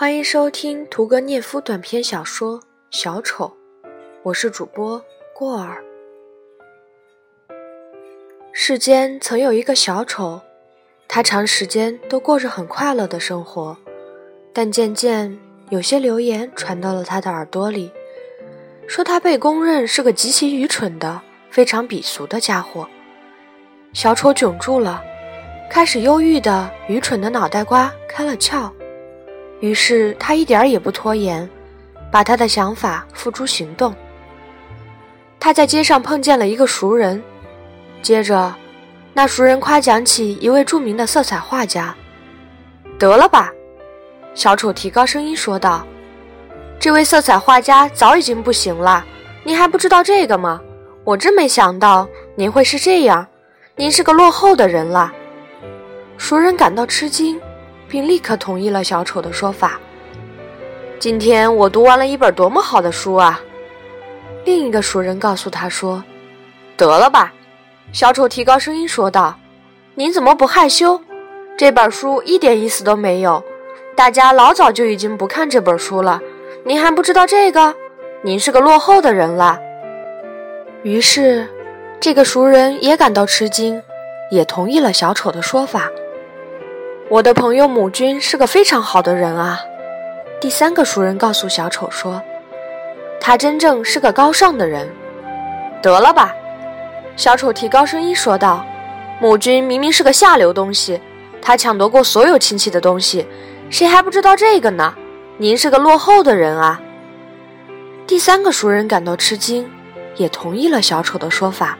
欢迎收听屠格涅夫短篇小说《小丑》，我是主播过儿。世间曾有一个小丑，他长时间都过着很快乐的生活，但渐渐有些流言传到了他的耳朵里，说他被公认是个极其愚蠢的、非常鄙俗的家伙。小丑窘住了，开始忧郁的、愚蠢的脑袋瓜开了窍。于是他一点儿也不拖延，把他的想法付诸行动。他在街上碰见了一个熟人，接着，那熟人夸奖起一位著名的色彩画家。得了吧，小丑提高声音说道：“这位色彩画家早已经不行了，您还不知道这个吗？我真没想到您会是这样，您是个落后的人了。”熟人感到吃惊。并立刻同意了小丑的说法。今天我读完了一本多么好的书啊！另一个熟人告诉他说：“得了吧！”小丑提高声音说道：“您怎么不害羞？这本书一点意思都没有，大家老早就已经不看这本书了。您还不知道这个？您是个落后的人了。”于是，这个熟人也感到吃惊，也同意了小丑的说法。我的朋友母君是个非常好的人啊，第三个熟人告诉小丑说：“他真正是个高尚的人。”得了吧，小丑提高声音说道：“母君明明是个下流东西，他抢夺过所有亲戚的东西，谁还不知道这个呢？您是个落后的人啊！”第三个熟人感到吃惊，也同意了小丑的说法，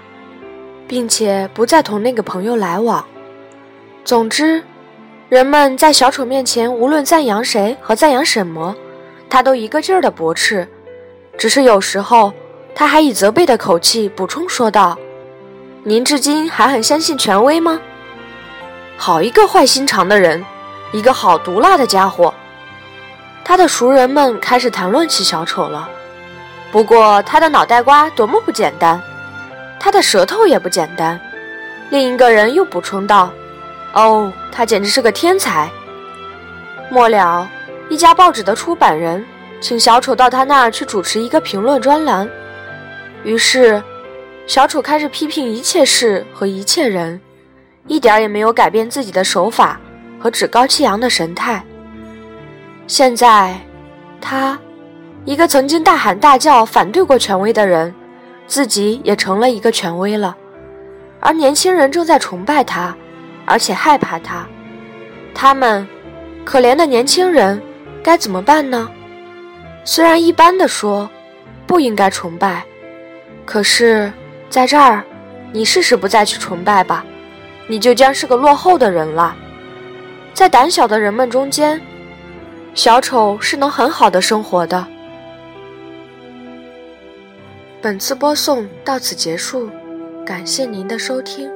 并且不再同那个朋友来往。总之。人们在小丑面前，无论赞扬谁和赞扬什么，他都一个劲儿地驳斥。只是有时候，他还以责备的口气补充说道：“您至今还很相信权威吗？好一个坏心肠的人，一个好毒辣的家伙！”他的熟人们开始谈论起小丑了。不过，他的脑袋瓜多么不简单，他的舌头也不简单。另一个人又补充道。哦，他简直是个天才。末了，一家报纸的出版人请小丑到他那儿去主持一个评论专栏。于是，小丑开始批评一切事和一切人，一点也没有改变自己的手法和趾高气扬的神态。现在，他，一个曾经大喊大叫反对过权威的人，自己也成了一个权威了，而年轻人正在崇拜他。而且害怕他，他们，可怜的年轻人，该怎么办呢？虽然一般的说，不应该崇拜，可是在这儿，你试试不再去崇拜吧，你就将是个落后的人了。在胆小的人们中间，小丑是能很好的生活的。本次播送到此结束，感谢您的收听。